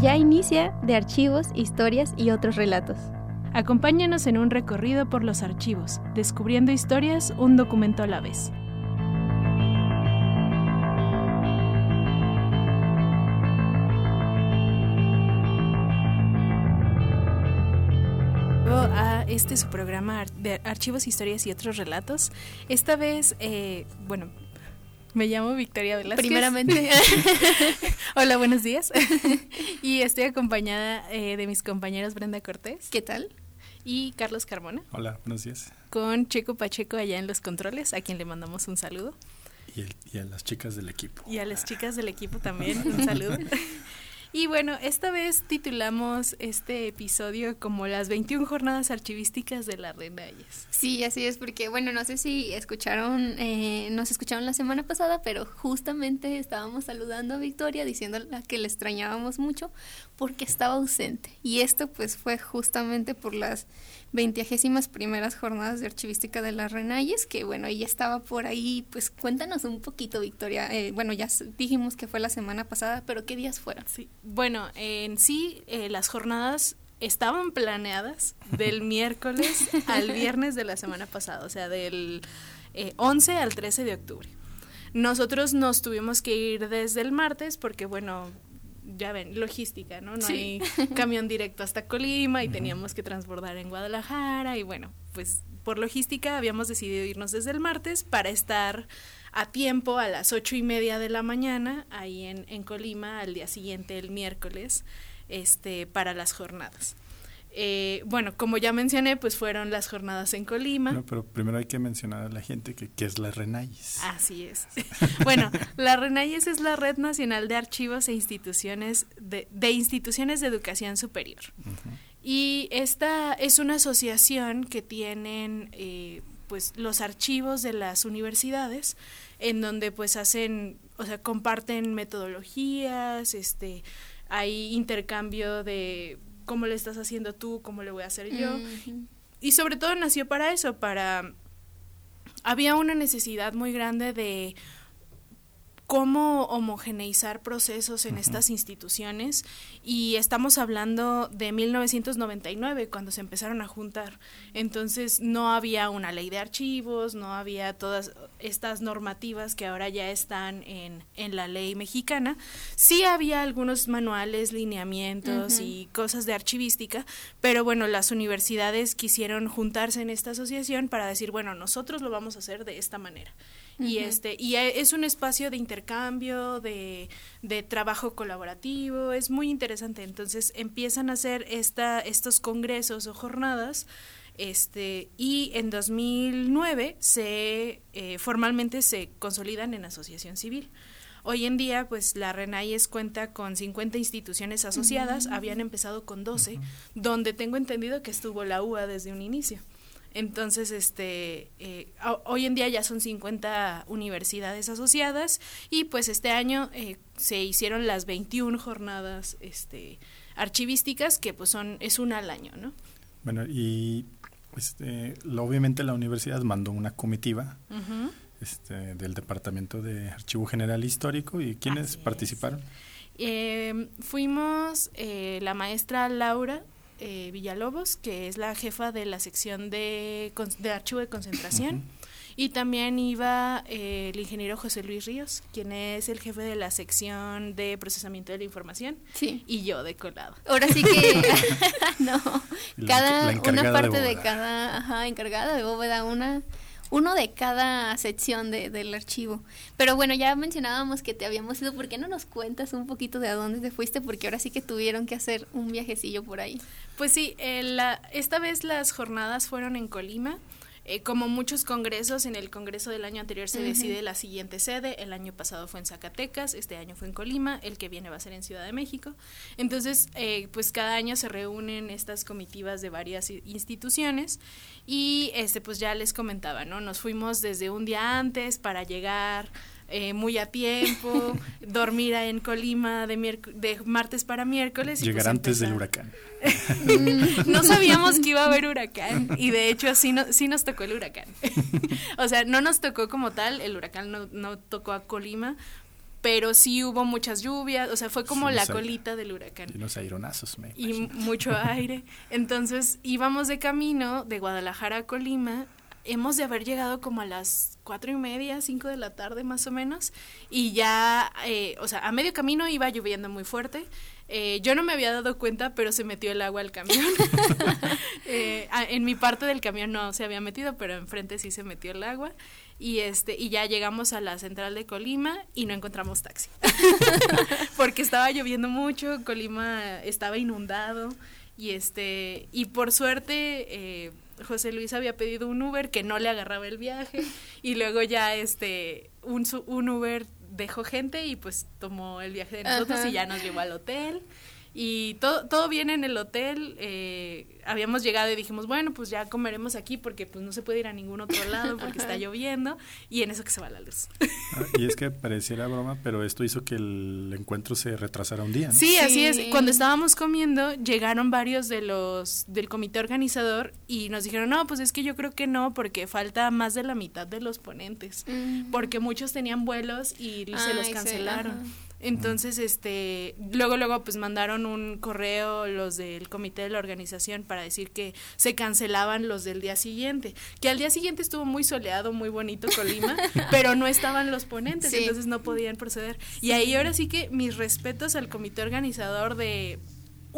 Ya inicia de archivos, historias y otros relatos. Acompáñanos en un recorrido por los archivos, descubriendo historias un documento a la vez. a este su programa de archivos, historias y otros relatos. Esta vez, eh, bueno, me llamo Victoria Velázquez. Primeramente. Hola, buenos días. y estoy acompañada eh, de mis compañeros Brenda Cortés. ¿Qué tal? Y Carlos Carmona. Hola, buenos días. Con Checo Pacheco allá en los controles, a quien le mandamos un saludo. Y, a las chicas del equipo. Y a las chicas del equipo también, un saludo. Y bueno, esta vez titulamos este episodio como las 21 jornadas archivísticas de la Renayes. Sí, así es, porque bueno, no sé si escucharon, eh, nos escucharon la semana pasada, pero justamente estábamos saludando a Victoria diciéndole que le extrañábamos mucho porque estaba ausente. Y esto pues fue justamente por las veintiagésimas primeras jornadas de archivística de las Renayes, que bueno, ella estaba por ahí, pues cuéntanos un poquito, Victoria. Eh, bueno, ya dijimos que fue la semana pasada, pero ¿qué días fueron? Sí, bueno, en sí eh, las jornadas estaban planeadas del miércoles al viernes de la semana pasada, o sea, del 11 eh, al 13 de octubre. Nosotros nos tuvimos que ir desde el martes porque, bueno, ya ven, logística, ¿no? No hay camión directo hasta Colima y teníamos que transbordar en Guadalajara y bueno, pues por logística habíamos decidido irnos desde el martes para estar a tiempo a las ocho y media de la mañana ahí en, en Colima al día siguiente, el miércoles, este, para las jornadas. Eh, bueno, como ya mencioné, pues fueron las jornadas en Colima. No, pero primero hay que mencionar a la gente que, que es la RENAIS. Así es. bueno, la RENAIS es la Red Nacional de Archivos e Instituciones de, de Instituciones de Educación Superior. Y esta es una asociación que tienen eh, pues los archivos de las universidades en donde pues hacen, o sea, comparten metodologías, este, hay intercambio de cómo le estás haciendo tú, cómo le voy a hacer yo. Y sobre todo nació para eso, para... Había una necesidad muy grande de cómo homogeneizar procesos en estas instituciones y estamos hablando de 1999 cuando se empezaron a juntar. Entonces no había una ley de archivos, no había todas estas normativas que ahora ya están en, en la ley mexicana. Sí había algunos manuales, lineamientos y cosas de archivística, pero bueno, las universidades quisieron juntarse en esta asociación para decir, bueno, nosotros lo vamos a hacer de esta manera y este y e, es un espacio de intercambio de, de, trabajo colaborativo es muy interesante. Entonces empiezan a hacer esta estos congresos o jornadas este y en 2009 se eh, formalmente se consolidan en asociación civil. Hoy en día, pues la RENAIES cuenta con 50 instituciones asociadas, habían empezado con 12, donde tengo entendido que estuvo la UA desde un inicio. Entonces, este, eh, hoy en día ya son 50 universidades asociadas y pues este año eh, se hicieron las 21 jornadas este, archivísticas que pues son, es una al año, ¿no? Bueno, y este, obviamente la universidad mandó una comitiva este, del Departamento de Archivo General Histórico y ¿quiénes participaron? Eh, fuimos la maestra Laura eh, Villalobos, que es la jefa de la sección de, de archivo de concentración. Y también iba eh, el ingeniero José Luis Ríos, quien es el jefe de la sección de procesamiento de la información. Sí. Y yo de colado. Ahora sí que, no, cada, una parte de, cada, ajá, encargada de bóveda, una uno de cada sección de, del archivo. Pero bueno, ya mencionábamos que te habíamos ido. ¿Por qué no nos cuentas un poquito de a dónde te fuiste? Porque ahora sí que tuvieron que hacer un viajecillo por ahí. Pues sí, eh, la, esta vez las jornadas fueron en Colima. Eh, como muchos congresos, en el congreso del año anterior se decide la siguiente sede. El año pasado fue en Zacatecas, este año fue en Colima, el que viene va a ser en Ciudad de México. Entonces, eh, pues cada año se reúnen estas comitivas de varias instituciones y este, pues ya les comentaba, ¿no? Nos fuimos desde un día antes para llegar eh, muy a tiempo, dormir en Colima de, de martes para miércoles. Llegar pues antes del huracán. no sabíamos que iba a haber huracán y de hecho sí, no, sí nos tocó el huracán. o sea, no nos tocó como tal, el huracán no, no tocó a Colima, pero sí hubo muchas lluvias, o sea, fue como la colita del huracán. Y unos aeronazos, me Y mucho aire. Entonces íbamos de camino de Guadalajara a Colima hemos de haber llegado como a las cuatro y media, cinco de la tarde más o menos, y ya, eh, o sea, a medio camino iba lloviendo muy fuerte. Eh, yo no me había dado cuenta, pero se metió el agua al camión. Eh, en mi parte del camión no se había metido, pero enfrente sí se metió el agua. Y este, y ya llegamos a la central de Colima y no encontramos taxi. Porque estaba lloviendo mucho, Colima estaba inundado. Y este, y por suerte, José Luis había pedido un Uber que no le agarraba el viaje y luego ya este un, un Uber dejó gente y pues tomó el viaje de nosotros y ya nos llevó al hotel y todo, todo bien en el hotel. Eh, habíamos llegado y dijimos, bueno, pues ya comeremos aquí porque pues no se puede ir a ningún otro lado porque está lloviendo y en eso que se va la luz. Ah, y es que pareciera broma, pero esto hizo que el encuentro se retrasara un día. Sí, así es. Cuando estábamos comiendo, llegaron varios de los del comité organizador y nos dijeron, no, pues es que yo creo que no porque falta más de la mitad de los ponentes, mm. porque muchos tenían vuelos y se los cancelaron. Entonces, este, luego, luego, pues mandaron un correo los del comité de la organización para decir que se cancelaban los del día siguiente, que al día siguiente estuvo muy soleado, muy bonito Colima, pero no estaban los ponentes, entonces no podían proceder. Y ahí ahora sí que mis respetos al comité organizador de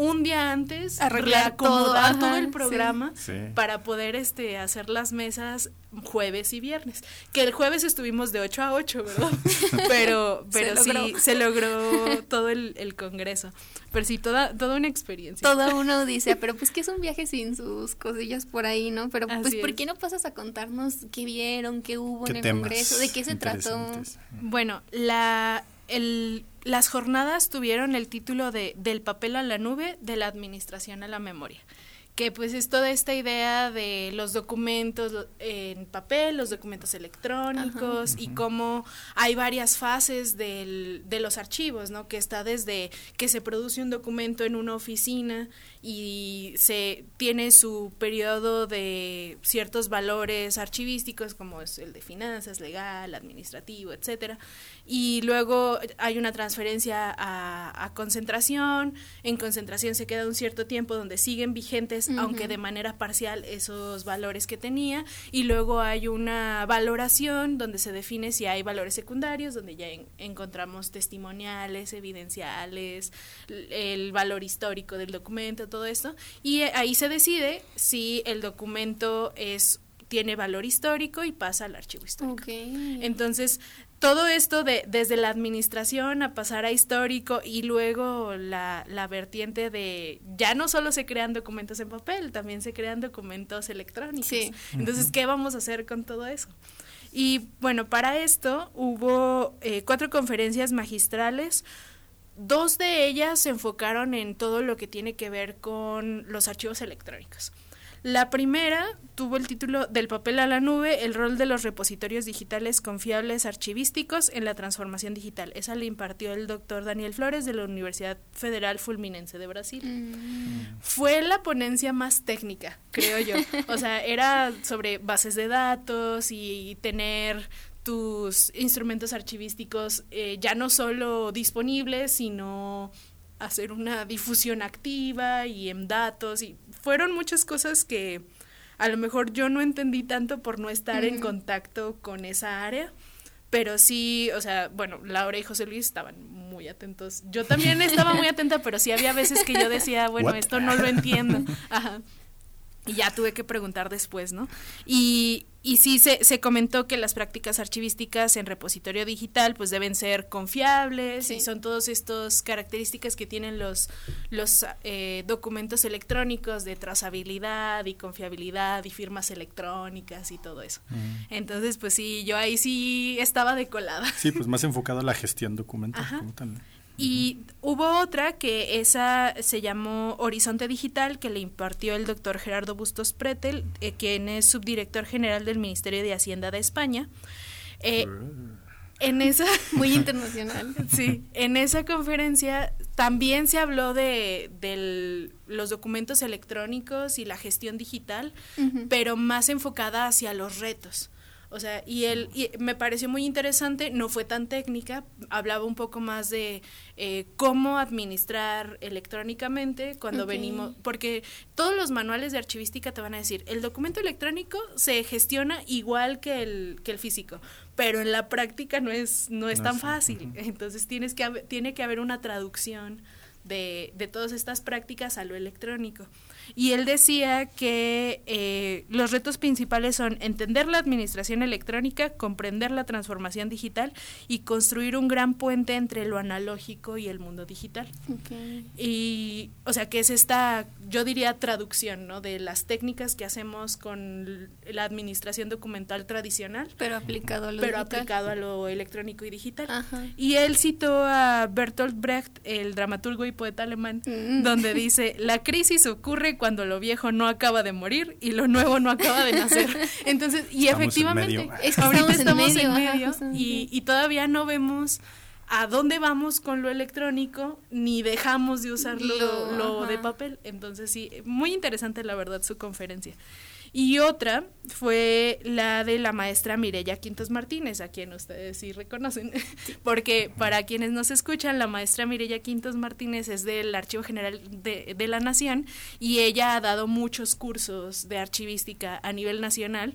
un día antes arreglar todo, todo el programa para poder este hacer las mesas jueves y viernes. Que el jueves estuvimos de 8 a 8, ¿verdad? pero pero sí, se logró todo el, congreso. Pero sí, toda, toda una experiencia. Toda una odisea, pero pues que es un viaje sin sus cosillas por ahí, ¿no? Pero pues, ¿por qué no pasas a contarnos qué vieron, qué hubo en el congreso, de qué se trató? Bueno, la el las jornadas tuvieron el título de Del papel a la nube, de la administración a la memoria que pues es toda esta idea de los documentos en papel, los documentos electrónicos y cómo hay varias fases del, de los archivos, ¿no? Que está desde que se produce un documento en una oficina y se tiene su periodo de ciertos valores archivísticos como es el de finanzas, legal, administrativo, etcétera, y luego hay una transferencia a, a concentración, en concentración se queda un cierto tiempo donde siguen vigentes aunque de manera parcial, esos valores que tenía. Y luego hay una valoración donde se define si hay valores secundarios, donde ya encontramos testimoniales, evidenciales, el valor histórico del documento, todo esto. Y ahí se decide si el documento es tiene valor histórico y pasa al archivo histórico. Entonces, todo esto de desde la administración a pasar a histórico y luego la, la vertiente de ya no solo se crean documentos en papel, también se crean documentos electrónicos. Entonces, ¿qué vamos a hacer con todo eso? Y bueno, para esto hubo eh, cuatro conferencias magistrales. Dos de ellas se enfocaron en todo lo que tiene que ver con los archivos electrónicos. La primera tuvo el título Del papel a la nube, el rol de los repositorios digitales confiables archivísticos en la transformación digital. Esa le impartió el doctor Daniel Flores de la Universidad Federal Fulminense de Brasil. Mm. Fue la ponencia más técnica, creo yo. O sea, era sobre bases de datos y tener tus instrumentos archivísticos eh, ya no solo disponibles, sino hacer una difusión activa y en datos y fueron muchas cosas que a lo mejor yo no entendí tanto por no estar en contacto con esa área, pero sí, o sea, bueno, Laura y José Luis estaban muy atentos. Yo también estaba muy atenta, pero sí había veces que yo decía, bueno, esto no lo entiendo. Ajá. Y ya tuve que preguntar después, ¿no? Y, y sí se, se comentó que las prácticas archivísticas en repositorio digital pues deben ser confiables y son todas estas características que tienen los, los eh, documentos electrónicos de trazabilidad y confiabilidad y firmas electrónicas y todo eso. Mm. Entonces pues sí, yo ahí sí estaba decolada. Sí, pues más enfocado a la gestión documental. Y hubo otra que esa se llamó Horizonte Digital, que le impartió el doctor Gerardo Bustos Pretel, eh, quien es subdirector general del Ministerio de Hacienda de España. Eh, en esa muy internacional. Sí en esa conferencia también se habló de, los documentos electrónicos y la gestión digital pero más enfocada hacia los retos O sea, y él y me pareció muy interesante, no fue tan técnica, hablaba un poco más de eh, cómo administrar electrónicamente cuando venimos, porque todos los manuales de archivística te van a decir, el documento electrónico se gestiona igual que el, que el físico, pero en la práctica no es, no es tan fácil. Entonces tienes que, tiene que haber una traducción de, de todas estas prácticas a lo electrónico y él decía que eh, los retos principales son entender la administración electrónica, comprender la transformación digital y construir un gran puente entre lo analógico y el mundo digital. Y, o sea, que es esta, yo diría, traducción, ¿no? De las técnicas que hacemos con la administración documental tradicional. Pero aplicado a lo Pero aplicado a lo electrónico y digital. Y él citó a Bertolt Brecht, el dramaturgo y poeta alemán, mm. donde dice, la crisis ocurre cuando lo viejo no acaba de morir y lo nuevo no acaba de nacer. Entonces, y efectivamente, ahorita estamos en medio, y, y todavía no vemos a dónde vamos con lo electrónico ni dejamos de usar lo, lo de papel. Entonces, sí, muy interesante la verdad su conferencia. Y otra fue la de la maestra Mireya Quintos Martínez, a quien ustedes sí reconocen, porque para quienes nos escuchan, la maestra Mireya Quintos Martínez es del Archivo General de, de la Nación y ella ha dado muchos cursos de archivística a nivel nacional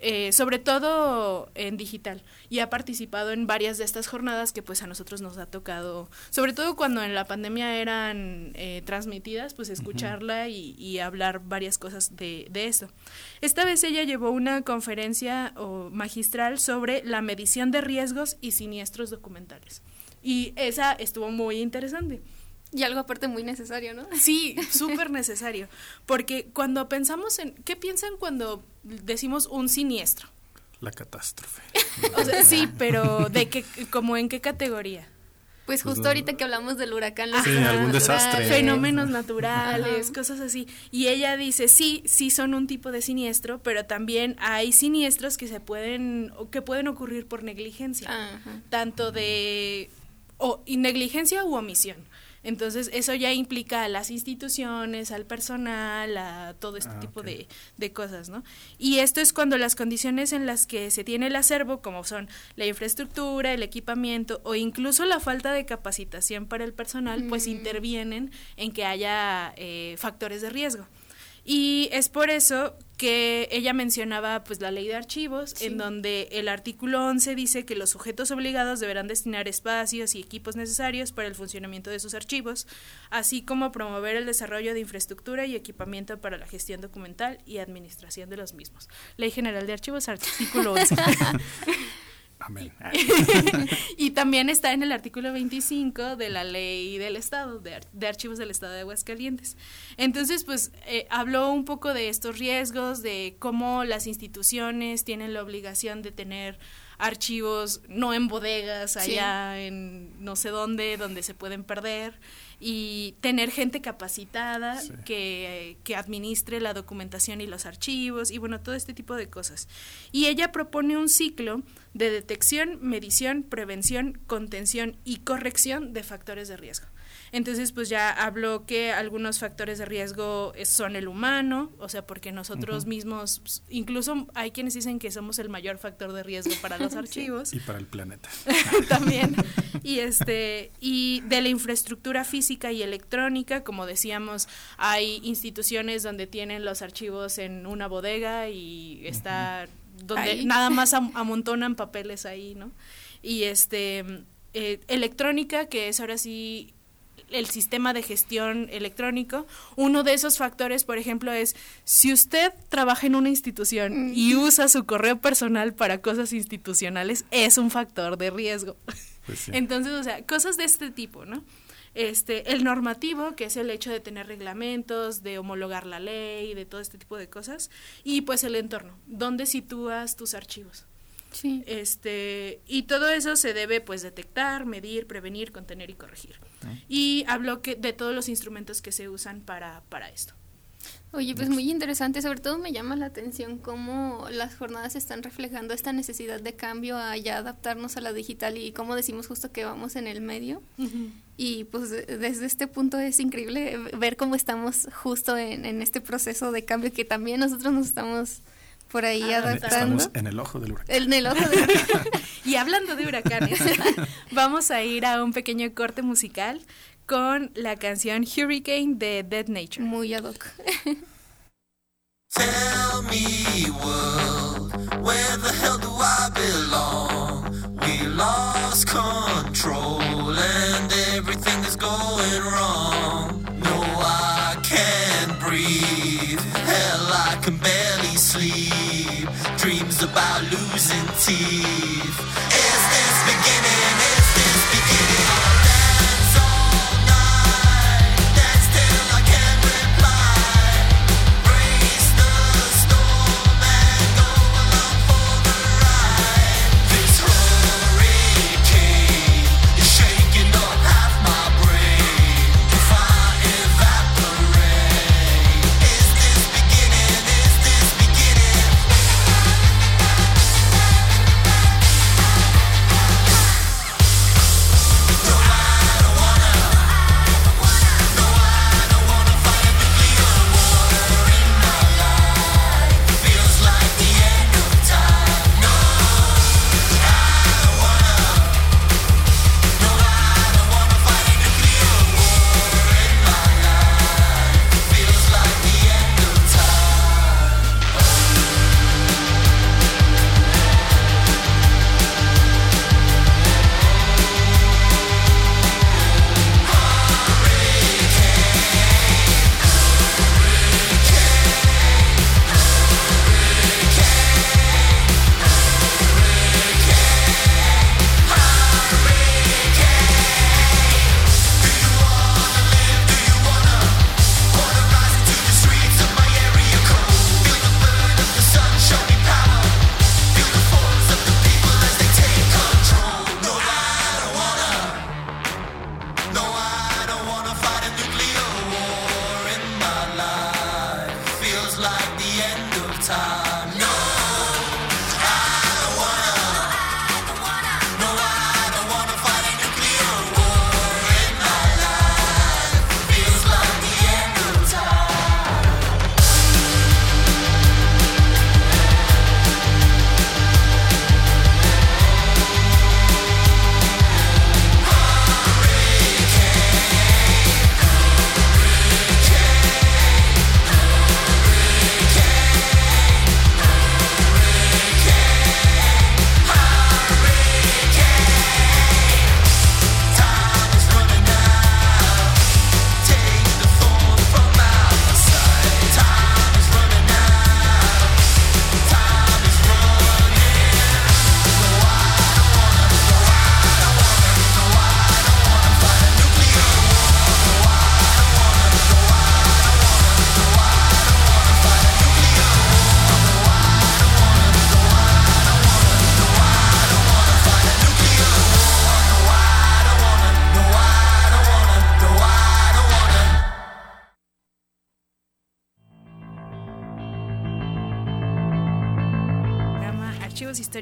eh, sobre todo en digital y ha participado en varias de estas jornadas que pues a nosotros nos ha tocado, sobre todo cuando en la pandemia eran eh, transmitidas, pues escucharla y, hablar varias cosas de, de eso. Esta vez ella llevó una conferencia o magistral sobre la medición de riesgos y siniestros documentales y esa estuvo muy interesante. Y algo aparte muy necesario, ¿no? Sí, súper necesario. Porque cuando pensamos en... ¿Qué piensan cuando decimos un siniestro? La catástrofe. o sea, sí, pero ¿de qué, como en qué categoría? Pues, pues justo ahorita que hablamos del huracán, sí, algún desastre. Fenómenos naturales, cosas así. Y ella dice, sí, sí son un tipo de siniestro, pero también hay siniestros que se pueden, que pueden ocurrir por negligencia. Tanto de o, negligencia u omisión. Entonces, eso ya implica a las instituciones, al personal, a todo este ah, tipo de, de, cosas, ¿no? Y esto es cuando las condiciones en las que se tiene el acervo, como son la infraestructura, el equipamiento o incluso la falta de capacitación para el personal, pues intervienen en que haya eh, factores de riesgo. Y es por eso que ella mencionaba pues la ley de archivos, en donde el artículo 11 dice que los sujetos obligados deberán destinar espacios y equipos necesarios para el funcionamiento de sus archivos, así como promover el desarrollo de infraestructura y equipamiento para la gestión documental y administración de los mismos. Ley General de Archivos, artículo 11. Amén. y también está en el artículo 25 de la ley del Estado, de, archivos del Estado de Aguascalientes. Entonces, pues eh, habló un poco de estos riesgos, de cómo las instituciones tienen la obligación de tener archivos no en bodegas allá en no sé dónde, donde se pueden perder y tener gente capacitada que, que, administre la documentación y los archivos y bueno, todo este tipo de cosas. Y ella propone un ciclo de detección, medición, prevención, contención y corrección de factores de riesgo. Entonces, pues ya habló que algunos factores de riesgo son el humano, o sea, porque nosotros mismos, pues, incluso hay quienes dicen que somos el mayor factor de riesgo para los archivos. Y para el planeta. También. Y este, y de la infraestructura física y electrónica, como decíamos, hay instituciones donde tienen los archivos en una bodega y está donde nada más amontonan papeles ahí, ¿no? Y este eh, electrónica, que es ahora sí el sistema de gestión electrónico. Uno de esos factores, por ejemplo, es si usted trabaja en una institución y usa su correo personal para cosas institucionales, es un factor de riesgo. Pues Entonces, o sea, cosas de este tipo, ¿no? Este, el normativo, que es el hecho de tener reglamentos, de homologar la ley, de todo este tipo de cosas, y pues el entorno, dónde sitúas tus archivos. Sí. Este, y todo eso se debe pues detectar, medir, prevenir, contener y corregir. Y hablo que de todos los instrumentos que se usan para, para esto. Oye, pues muy interesante, sobre todo me llama la atención cómo las jornadas están reflejando esta necesidad de cambio a ya adaptarnos a la digital y cómo decimos justo que vamos en el medio. Y pues desde este punto es increíble ver cómo estamos justo en, en este proceso de cambio que también nosotros nos estamos por ahí Ah, adaptando. Estamos en el ojo del huracán. En el ojo del huracán. Y hablando de huracanes, vamos a ir a un pequeño corte musical con la canción Hurricane de Dead Nature. Muy ad hoc. Tell me, world, where the hell do I belong? We lost control and everything is going wrong. No, I can't breathe. Hell, I can barely sleep. Dreams about losing teeth. Time.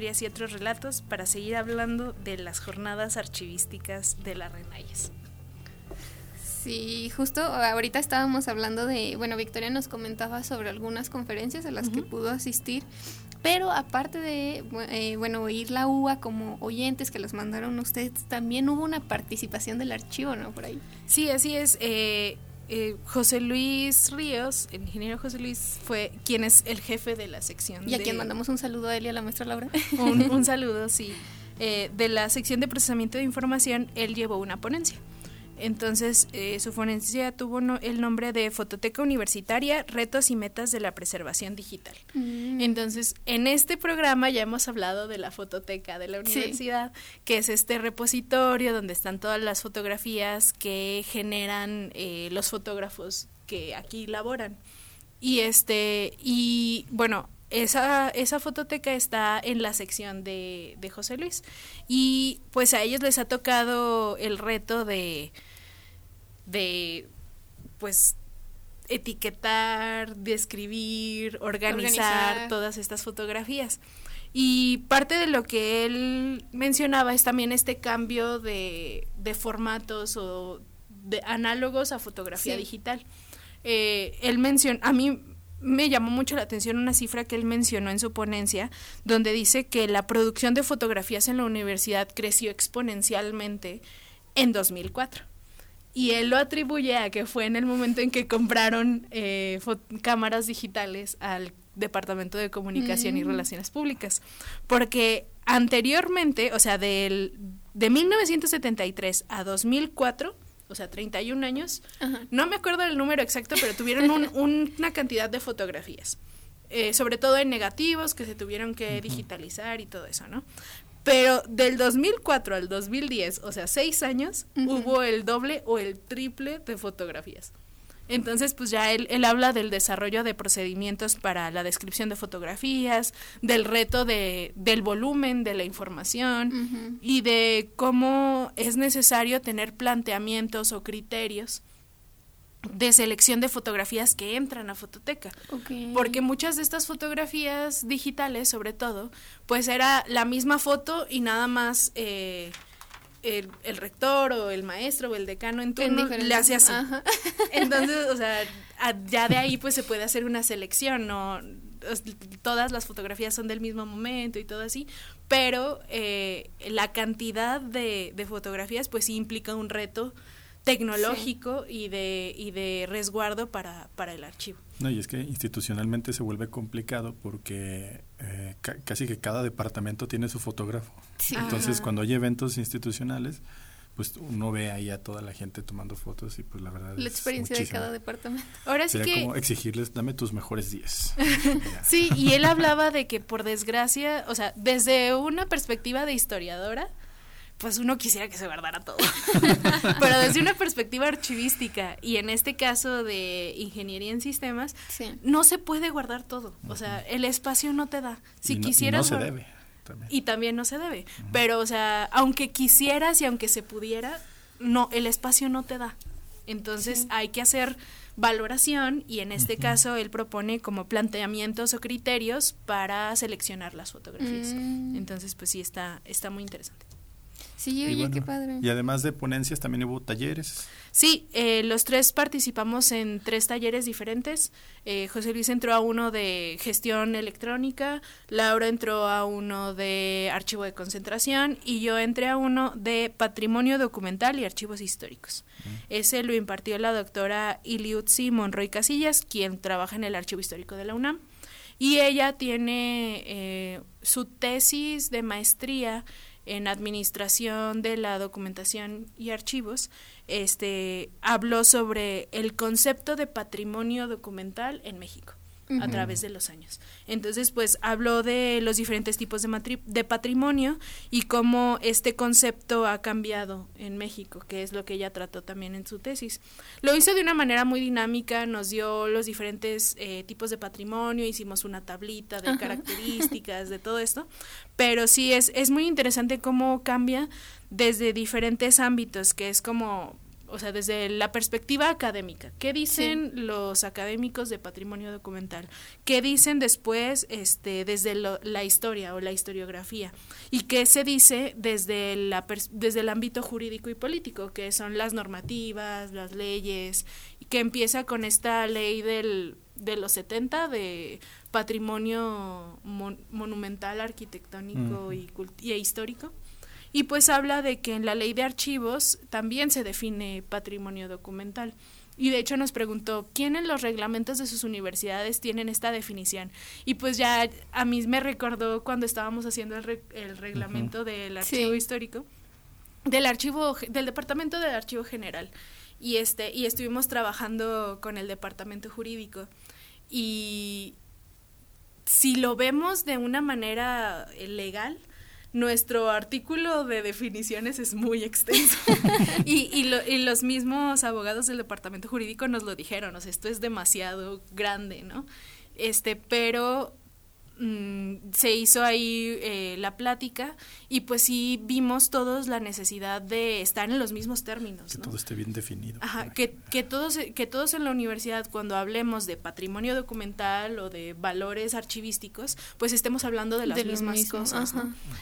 Historias y otros relatos para seguir hablando de las jornadas archivísticas de la Renayes. Sí, justo ahorita estábamos hablando de, bueno, Victoria nos comentaba sobre algunas conferencias a las que pudo asistir, pero aparte de, eh, bueno, oír la UA como oyentes que los mandaron ustedes, también hubo una participación del archivo, ¿no? Por ahí. Sí, así es. eh, eh, José Luis Ríos, el ingeniero José Luis, fue quien es el jefe de la sección. Y a de- quien mandamos un saludo a él y a la maestra Laura. un, un saludo, sí. Eh, de la sección de procesamiento de información, él llevó una ponencia. Entonces, eh, su ponencia tuvo no- el nombre de Fototeca Universitaria, Retos y Metas de la Preservación Digital. Entonces, en este programa ya hemos hablado de la fototeca de la Sí. universidad, que es este repositorio donde están todas las fotografías que generan eh, los fotógrafos que aquí laboran. Y este, y bueno, esa, esa fototeca está en la sección de, de José Luis. Y pues a ellos les ha tocado el reto de, de pues etiquetar, describir, organizar, Organizar. todas estas fotografías. Y parte de lo que él mencionaba es también este cambio de, de formatos o de análogos a fotografía Sí. digital. Eh, él menciona, a mí me llamó mucho la atención una cifra que él mencionó en su ponencia, donde dice que la producción de fotografías en la universidad creció exponencialmente en 2004. Y él lo atribuye a que fue en el momento en que compraron eh, cámaras digitales al Departamento de Comunicación y mm. Relaciones Públicas. Porque anteriormente, o sea, del, de 1973 a 2004, o sea, 31 años, no me acuerdo del número exacto, pero tuvieron una cantidad de fotografías. Eh, sobre todo en negativos que se tuvieron que digitalizar y todo eso, ¿no? Pero del 2004 al 2010, o sea, seis años, hubo el doble o el triple de fotografías. Entonces, pues ya él, él habla del desarrollo de procedimientos para la descripción de fotografías, del reto de, del volumen de la información y de cómo es necesario tener planteamientos o criterios de selección de fotografías que entran a fototeca. Porque muchas de estas fotografías digitales, sobre todo, pues era la misma foto y nada más eh, el, rector o el maestro o el decano en turno le hace así. Entonces, o sea, ya de ahí pues se puede hacer una selección, no todas las fotografías son del mismo momento y todo así, pero eh, la cantidad de, de fotografías pues sí implica un reto tecnológico y, de, y de resguardo para, para el archivo. No, y es que institucionalmente se vuelve complicado porque eh, casi que cada departamento tiene su fotógrafo. Entonces, cuando hay eventos institucionales, pues uno ve ahí a toda la gente tomando fotos y pues la verdad la experiencia de cada departamento. Ahora sí Sería como exigirles, dame tus mejores días. sí, y él hablaba de que por desgracia, o sea, desde una perspectiva de historiadora, pues uno quisiera que se guardara todo. Pero desde una perspectiva archivística y en este caso de ingeniería en sistemas, no se puede guardar todo. O sea, el espacio no te da. Si quisieras... no se debe. Y también no se debe. Pero, o sea, aunque quisieras y aunque se pudiera, no, el espacio no te da. Entonces hay que hacer valoración y en este caso él propone como planteamientos o criterios para seleccionar las fotografías. Mm. Entonces, pues sí, está, está muy interesante. Sí, oye, qué padre. Y además de ponencias, también hubo talleres. Sí, eh, los tres participamos en tres talleres diferentes. Eh, José Luis entró a uno de gestión electrónica, Laura entró a uno de archivo de concentración y yo entré a uno de patrimonio documental y archivos históricos. Mm. Ese lo impartió la doctora Iliutzi Monroy Casillas, quien trabaja en el archivo histórico de la UNAM. Y ella tiene eh, su tesis de maestría en administración de la documentación y archivos, este, habló sobre el concepto de patrimonio documental en México a través de los años. Entonces, pues habló de los diferentes tipos de, de patrimonio y cómo este concepto ha cambiado en México, que es lo que ella trató también en su tesis. Lo hizo de una manera muy dinámica, nos dio los diferentes eh, tipos de patrimonio, hicimos una tablita de características, de todo esto, pero sí es, es muy interesante cómo cambia desde diferentes ámbitos, que es como o sea, desde la perspectiva académica, ¿qué dicen los académicos de patrimonio documental? ¿Qué dicen después este, desde la historia o la historiografía? ¿Y qué se dice desde, la, desde el ámbito jurídico y político, que son las normativas, las leyes, que empieza con esta ley del, de los 70 de patrimonio monumental, arquitectónico y, y histórico? Y pues habla de que en la ley de archivos también se define patrimonio documental. Y de hecho nos preguntó, ¿quién en los reglamentos de sus universidades tienen esta definición? Y pues ya a mí me recordó cuando estábamos haciendo el, el reglamento del archivo histórico, del archivo, del departamento del archivo general. Y este, y estuvimos trabajando con el departamento jurídico. Y si lo vemos de una manera legal, nuestro artículo de definiciones es muy extenso y, y, los mismos abogados del departamento jurídico nos lo dijeron, o sea, esto es demasiado grande, ¿no? Este, pero Mm, se hizo ahí eh, la plática y pues sí vimos todos la necesidad de estar en los mismos términos. Que todo esté bien definido. Ajá, que, que, todos, que todos en la universidad cuando hablemos de patrimonio documental o de valores archivísticos, pues estemos hablando de las mismas cosas.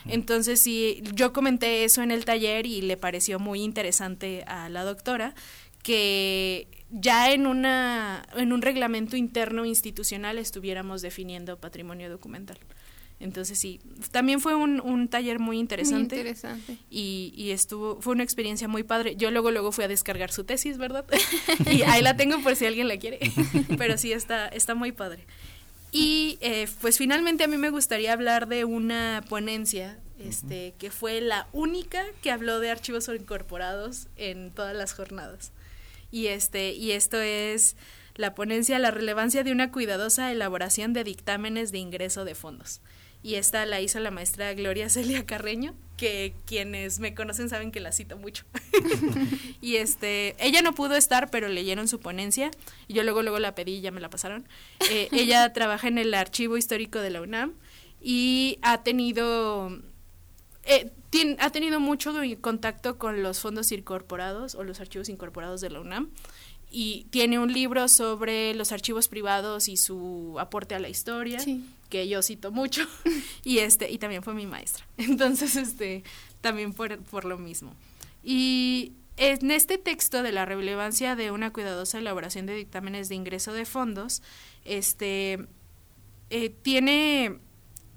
Entonces sí, yo comenté eso en el taller y le pareció muy interesante a la doctora que ya en una en un reglamento interno institucional estuviéramos definiendo patrimonio documental. Entonces sí, también fue un, un taller muy interesante. Muy interesante. Y, y, estuvo, fue una experiencia muy padre. Yo luego, luego fui a descargar su tesis, ¿verdad? y ahí la tengo por si alguien la quiere. Pero sí, está, está muy padre. Y eh, pues finalmente a mí me gustaría hablar de una ponencia este, que fue la única que habló de archivos incorporados en todas las jornadas. Y, este, y esto es la ponencia La relevancia de una cuidadosa elaboración de dictámenes de ingreso de fondos y esta la hizo la maestra Gloria Celia Carreño, que quienes me conocen saben que la cito mucho. y este, ella no pudo estar, pero leyeron su ponencia y yo luego luego la pedí y ya me la pasaron. Eh, ella trabaja en el Archivo Histórico de la UNAM y ha tenido eh, ha tenido mucho contacto con los fondos incorporados o los archivos incorporados de la UNAM y tiene un libro sobre los archivos privados y su aporte a la historia que yo cito mucho y este y también fue mi maestra. Entonces este también por, por lo mismo. Y en este texto de la relevancia de una cuidadosa elaboración de dictámenes de ingreso de fondos este eh, tiene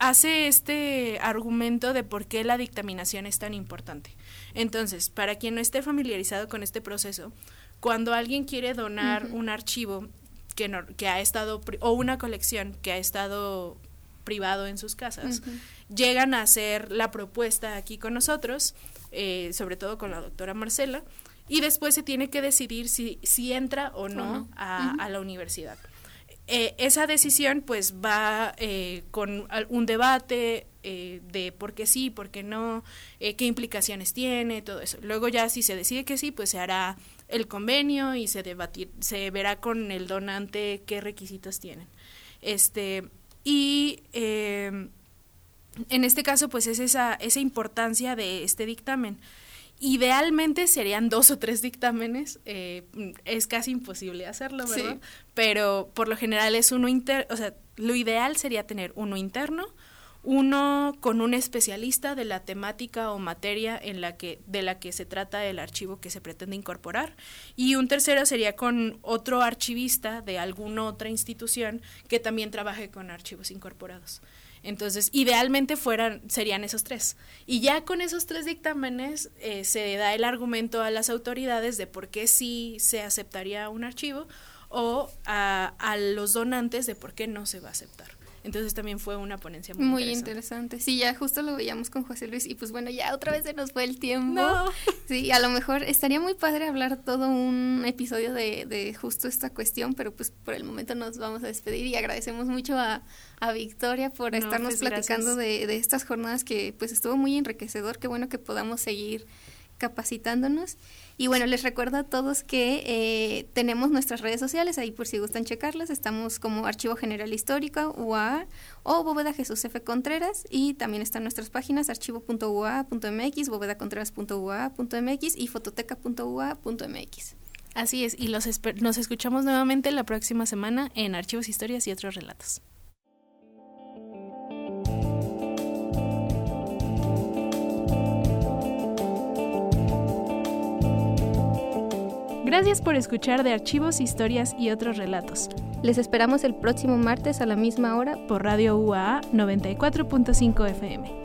hace este argumento de por qué la dictaminación es tan importante. Entonces para quien no esté familiarizado con este proceso cuando alguien quiere donar un archivo que, no, que ha estado, o una colección que ha estado privado en sus casas, llegan a hacer la propuesta aquí con nosotros, eh, sobre todo con la doctora Marcela, y después se tiene que decidir si, si entra o no, A, a, la universidad. Eh, esa decisión pues va eh, con un debate eh, de por qué sí, por qué no, eh, qué implicaciones tiene, todo eso. Luego ya si se decide que sí, pues se hará el convenio y se debatir, se verá con el donante qué requisitos tienen. Este, y eh, en este caso, pues es esa, esa importancia de este dictamen. Idealmente serían dos o tres dictámenes, eh, es casi imposible hacerlo, ¿verdad? Pero por lo general es uno interno, o sea, lo ideal sería tener uno interno, uno con un especialista de la temática o materia en la que de la que se trata el archivo que se pretende incorporar y un tercero sería con otro archivista de alguna otra institución que también trabaje con archivos incorporados. Entonces, idealmente fueran serían esos tres. Y ya con esos tres dictámenes eh, se da el argumento a las autoridades de por qué sí se aceptaría un archivo o a, a los donantes de por qué no se va a aceptar. Entonces también fue una ponencia muy, muy interesante. Sí, ya justo lo veíamos con José Luis y pues bueno, ya otra vez se nos fue el tiempo. Sí, a lo mejor estaría muy padre hablar todo un episodio de, de justo esta cuestión, pero pues por el momento nos vamos a despedir y agradecemos mucho a, a Victoria por estarnos pues, platicando de, de estas jornadas que pues estuvo muy enriquecedor. Qué bueno que podamos seguir capacitándonos. Y bueno, les recuerdo a todos que eh, tenemos nuestras redes sociales, ahí por si gustan checarlas, estamos como Archivo General Histórico, UAA, o Bóveda Jesús F. Contreras, y también están nuestras páginas archivo.ua.mx, bóvedacontreras.ua.mx y fototeca.ua.mx. Así es, y los nos escuchamos nuevamente la próxima semana en Archivos, Historias y otros relatos. Gracias por escuchar de archivos, historias y otros relatos. Les esperamos el próximo martes a la misma hora por Radio UAA 94.5 FM.